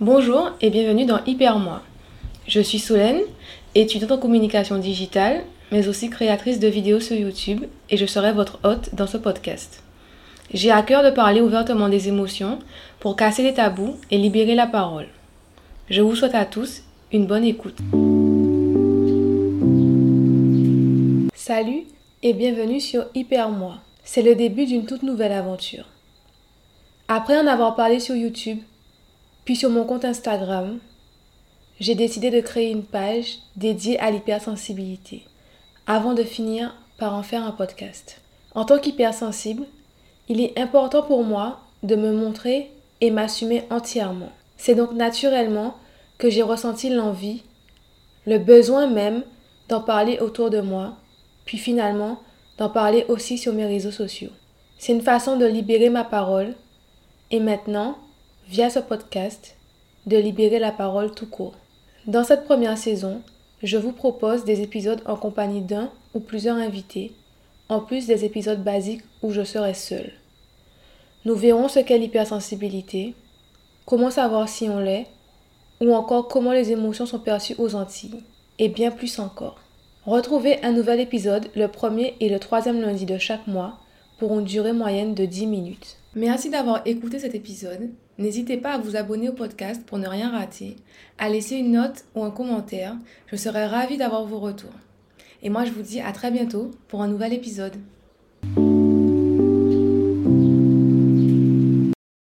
Bonjour et bienvenue dans Hyper Moi. Je suis Solène, étudiante en communication digitale, mais aussi créatrice de vidéos sur YouTube et je serai votre hôte dans ce podcast. J'ai à cœur de parler ouvertement des émotions pour casser les tabous et libérer la parole. Je vous souhaite à tous une bonne écoute. Salut et bienvenue sur Hyper Moi. C'est le début d'une toute nouvelle aventure. Après en avoir parlé sur YouTube, puis sur mon compte Instagram, j'ai décidé de créer une page dédiée à l'hypersensibilité, avant de finir par en faire un podcast. En tant qu'hypersensible, il est important pour moi de me montrer et m'assumer entièrement. C'est donc naturellement que j'ai ressenti l'envie, le besoin même d'en parler autour de moi, puis finalement d'en parler aussi sur mes réseaux sociaux. C'est une façon de libérer ma parole et maintenant via ce podcast, de libérer la parole tout court. Dans cette première saison, je vous propose des épisodes en compagnie d'un ou plusieurs invités, en plus des épisodes basiques où je serai seule. Nous verrons ce qu'est l'hypersensibilité, comment savoir si on l'est, ou encore comment les émotions sont perçues aux Antilles, et bien plus encore. Retrouvez un nouvel épisode le premier et le troisième lundi de chaque mois pour une durée moyenne de 10 minutes. Merci d'avoir écouté cet épisode. N'hésitez pas à vous abonner au podcast pour ne rien rater, à laisser une note ou un commentaire. Je serai ravie d'avoir vos retours. Et moi, je vous dis à très bientôt pour un nouvel épisode.